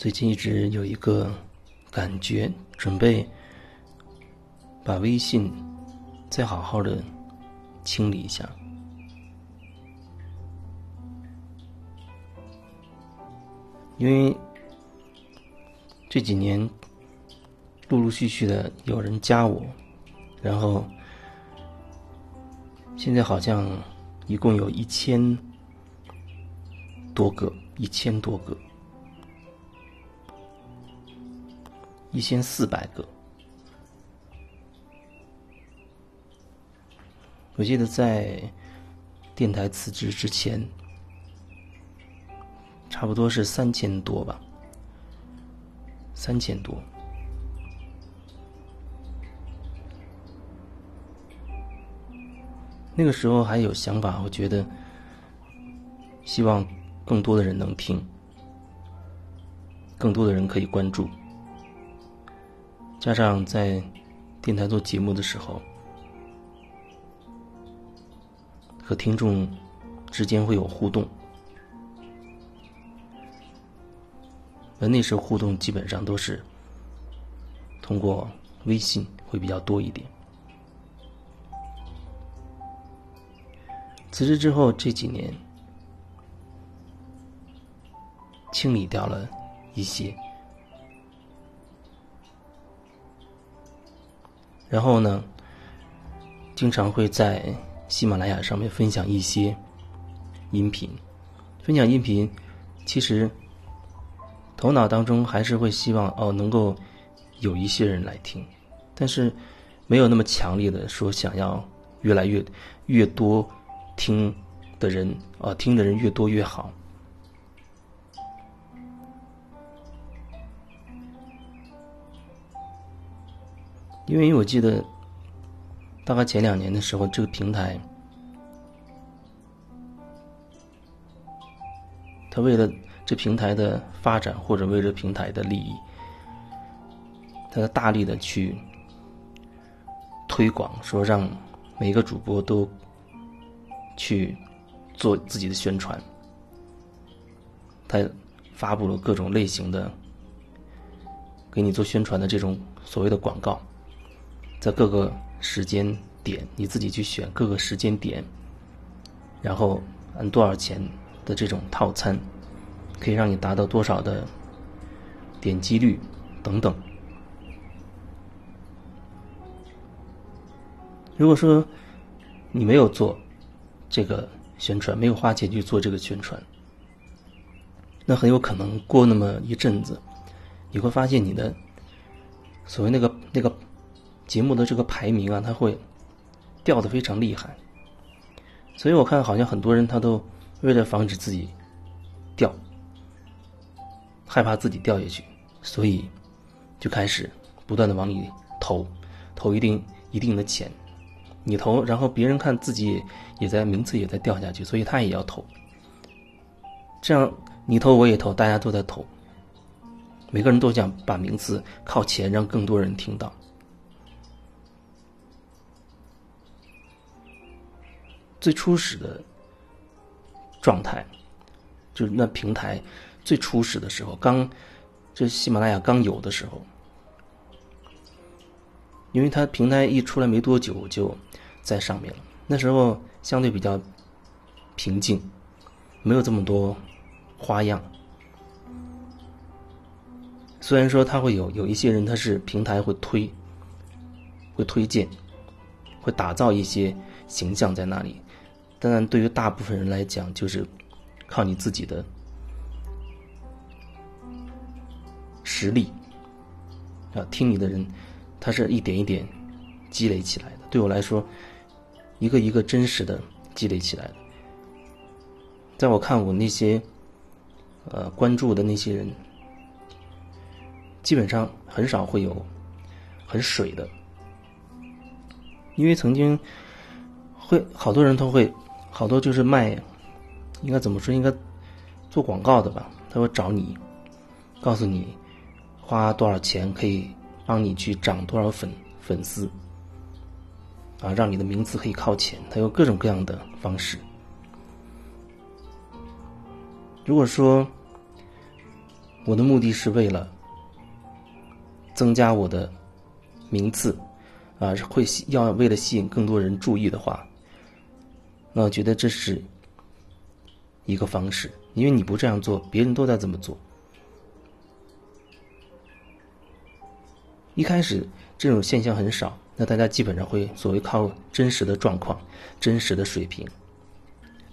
最近一直有一个感觉，准备把微信再好好的清理一下，因为这几年陆陆续续的有人加我，然后现在好像一共有一千多个，一千多个。一千四百个，我记得在电台辞职之前，差不多是三千多吧，三千多。那个时候还有想法，我觉得希望更多的人能听，更多的人可以关注。加上在电台做节目的时候，和听众之间会有互动，而那时候互动基本上都是通过微信会比较多一点。辞职之后这几年，清理掉了一些。然后呢，经常会在喜马拉雅上面分享一些音频，分享音频，其实头脑当中还是会希望哦，能够有一些人来听，但是没有那么强烈的说想要越来越越多听的人啊，听的人越多越好。因为我记得，大概前两年的时候，这个平台，他为了这平台的发展，或者为了平台的利益，他大力的去推广，说让每一个主播都去做自己的宣传。他发布了各种类型的给你做宣传的这种所谓的广告。在各个时间点，你自己去选各个时间点，然后按多少钱的这种套餐，可以让你达到多少的点击率等等。如果说你没有做这个宣传，没有花钱去做这个宣传，那很有可能过那么一阵子，你会发现你的所谓那个那个。节目的这个排名啊，它会掉的非常厉害，所以我看好像很多人他都为了防止自己掉，害怕自己掉下去，所以就开始不断的往里投，投一定一定的钱，你投，然后别人看自己也在名次也在掉下去，所以他也要投，这样你投我也投，大家都在投，每个人都想把名次靠前，让更多人听到。最初始的状态，就是那平台最初始的时候，刚这喜马拉雅刚有的时候，因为它平台一出来没多久就在上面了，那时候相对比较平静，没有这么多花样。虽然说它会有有一些人，他是平台会推，会推荐，会打造一些形象在那里。当然，对于大部分人来讲，就是靠你自己的实力啊，听你的人，他是一点一点积累起来的。对我来说，一个一个真实的积累起来的。在我看，我那些呃关注的那些人，基本上很少会有很水的，因为曾经会好多人都会。好多就是卖，应该怎么说？应该做广告的吧？他会找你，告诉你花多少钱可以帮你去涨多少粉粉丝，啊，让你的名字可以靠前。他有各种各样的方式。如果说我的目的是为了增加我的名次，啊，会要为了吸引更多人注意的话，那我觉得这是一个方式，因为你不这样做，别人都在这么做。一开始这种现象很少，那大家基本上会所谓靠真实的状况、真实的水平、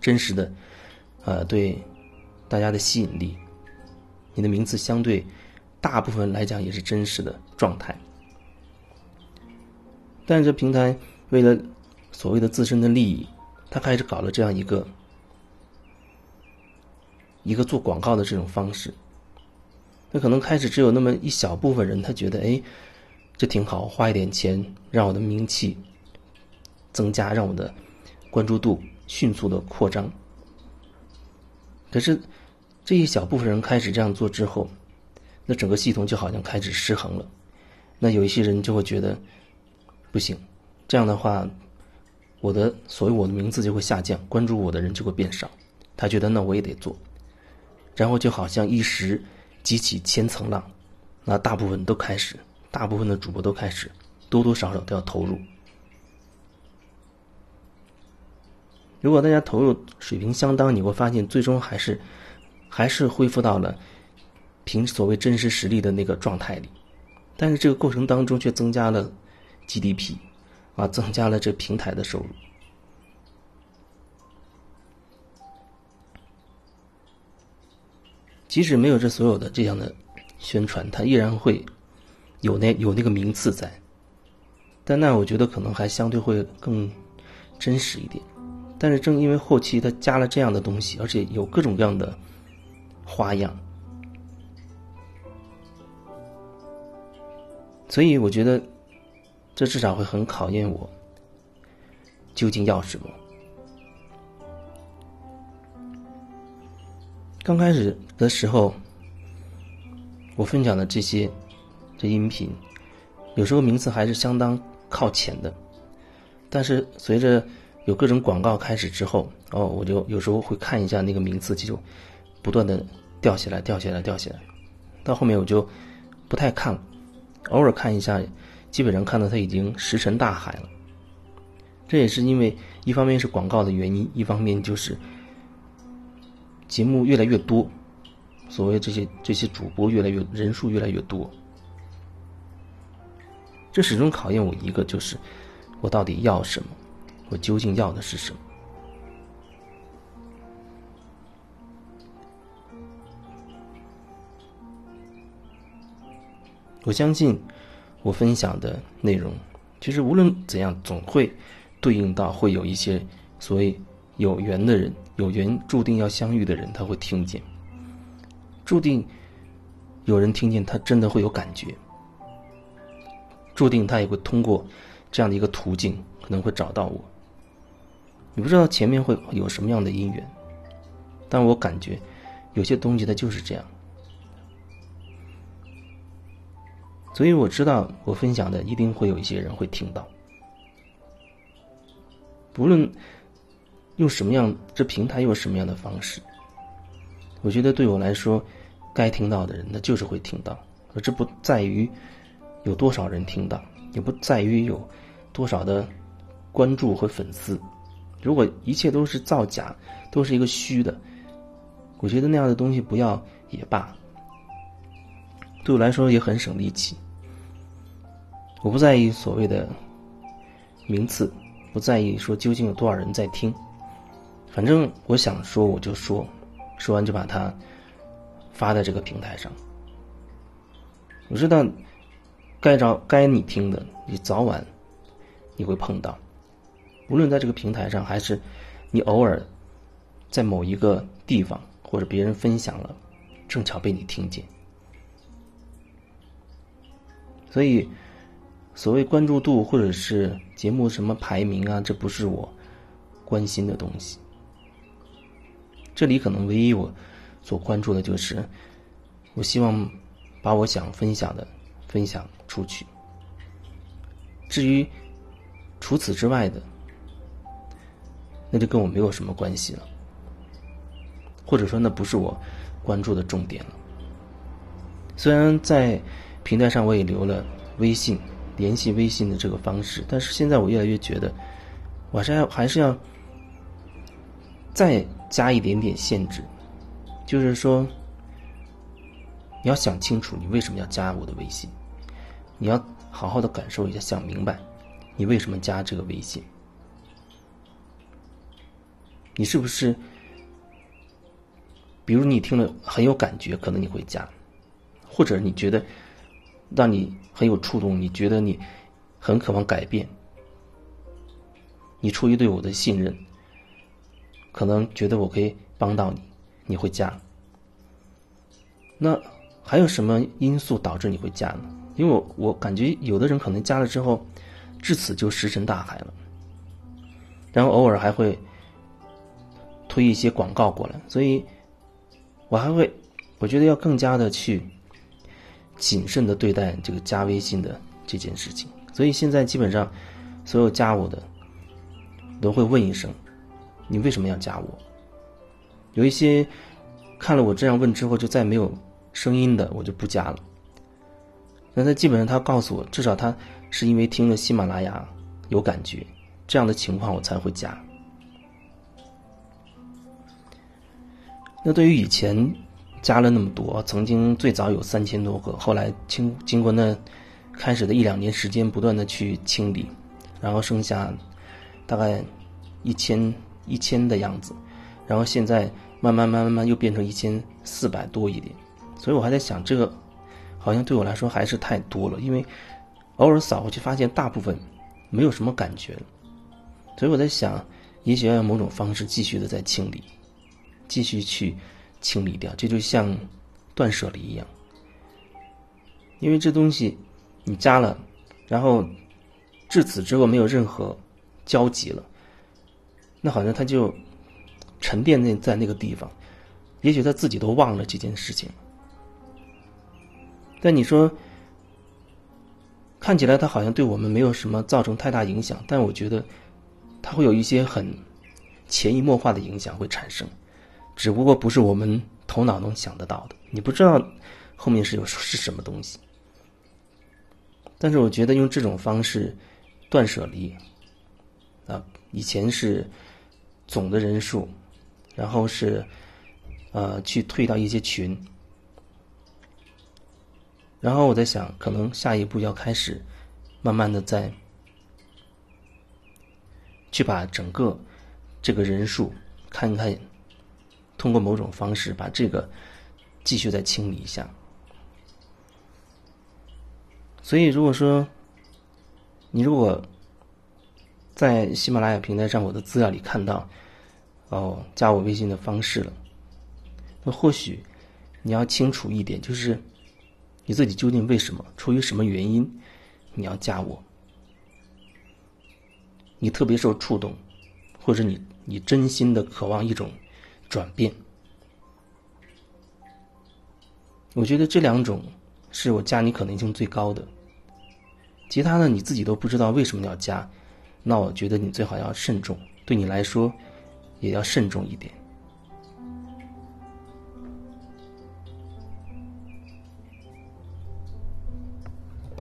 真实的，呃，对大家的吸引力，你的名字相对大部分来讲也是真实的状态。但是这平台为了所谓的自身的利益，他开始搞了这样一个一个做广告的这种方式。那可能开始只有那么一小部分人，他觉得哎。这挺好，花一点钱让我的名气增加，让我的关注度迅速的扩张。可是这一小部分人开始这样做之后，那整个系统就好像开始失衡了。那有一些人就会觉得不行，这样的话，我的所谓我的名字就会下降，关注我的人就会变少。他觉得那我也得做，然后就好像一时激起千层浪，那大部分都开始。大部分的主播都开始多多少少都要投入。如果大家投入水平相当，你会发现最终还是还是恢复到了凭所谓真实实力的那个状态里，但是这个过程当中却增加了 GDP，啊，增加了这平台的收入。即使没有这所有的这样的宣传，它依然会。有那有那个名次在，但那我觉得可能还相对会更真实一点。但是正因为后期它加了这样的东西，而且有各种各样的花样，所以我觉得这至少会很考验我究竟要什么。刚开始的时候，我分享的这些。这音频有时候名次还是相当靠前的，但是随着有各种广告开始之后，哦，我就有时候会看一下那个名次，就不断的掉下来，掉下来，掉下来。到后面我就不太看了，偶尔看一下，基本上看到他已经石沉大海了。这也是因为一方面是广告的原因，一方面就是节目越来越多，所谓这些这些主播越来越人数越来越多。这始终考验我一个，就是我到底要什么？我究竟要的是什么？我相信我分享的内容，其实无论怎样，总会对应到会有一些所谓有缘的人，有缘注定要相遇的人，他会听见，注定有人听见，他真的会有感觉。注定他也会通过这样的一个途径，可能会找到我。你不知道前面会有什么样的因缘，但我感觉有些东西它就是这样。所以我知道我分享的一定会有一些人会听到，不论用什么样，这平台用什么样的方式，我觉得对我来说，该听到的人那就是会听到，而这不在于。有多少人听到，也不在于有多少的关注和粉丝。如果一切都是造假，都是一个虚的，我觉得那样的东西不要也罢。对我来说也很省力气。我不在意所谓的名次，不在意说究竟有多少人在听，反正我想说我就说，说完就把它发在这个平台上。我知道。该着该你听的，你早晚你会碰到。无论在这个平台上，还是你偶尔在某一个地方，或者别人分享了，正巧被你听见。所以，所谓关注度或者是节目什么排名啊，这不是我关心的东西。这里可能唯一我所关注的就是，我希望把我想分享的分享。出去。至于除此之外的，那就跟我没有什么关系了，或者说那不是我关注的重点了。虽然在平台上我也留了微信联系微信的这个方式，但是现在我越来越觉得，我还是要还是要再加一点点限制，就是说，你要想清楚你为什么要加我的微信，你要好好的感受一下，想明白你为什么加这个微信，你是不是？比如你听了很有感觉，可能你会加，或者你觉得让你很有触动，你觉得你很渴望改变，你出于对我的信任，可能觉得我可以帮到你，你会加。那还有什么因素导致你会加呢？因为我我感觉有的人可能加了之后，至此就石沉大海了，然后偶尔还会推一些广告过来，所以。我还会，我觉得要更加的去谨慎的对待这个加微信的这件事情。所以现在基本上，所有加我的都会问一声：“你为什么要加我？”有一些看了我这样问之后就再没有声音的，我就不加了。那他基本上他告诉我，至少他是因为听了喜马拉雅有感觉，这样的情况我才会加。那对于以前加了那么多，曾经最早有三千多个，后来经经过那开始的一两年时间，不断的去清理，然后剩下大概一千一千的样子，然后现在慢慢慢慢慢又变成一千四百多一点，所以我还在想，这个好像对我来说还是太多了，因为偶尔扫过去发现大部分没有什么感觉，所以我在想，也许要用某种方式继续的在清理。继续去清理掉，这就像断舍离一样，因为这东西你加了，然后至此之后没有任何交集了，那好像他就沉淀在在那个地方，也许他自己都忘了这件事情。但你说看起来他好像对我们没有什么造成太大影响，但我觉得他会有一些很潜移默化的影响会产生。只不过不是我们头脑能想得到的，你不知道后面是有是什么东西。但是我觉得用这种方式断舍离啊，以前是总的人数，然后是呃去退到一些群，然后我在想，可能下一步要开始慢慢的在去把整个这个人数看一看。通过某种方式把这个继续再清理一下。所以，如果说你如果在喜马拉雅平台上我的资料里看到哦加我微信的方式了，那或许你要清楚一点，就是你自己究竟为什么、出于什么原因你要加我？你特别受触动，或者你你真心的渴望一种。转变，我觉得这两种是我加你可能性最高的。其他的你自己都不知道为什么要加，那我觉得你最好要慎重，对你来说也要慎重一点。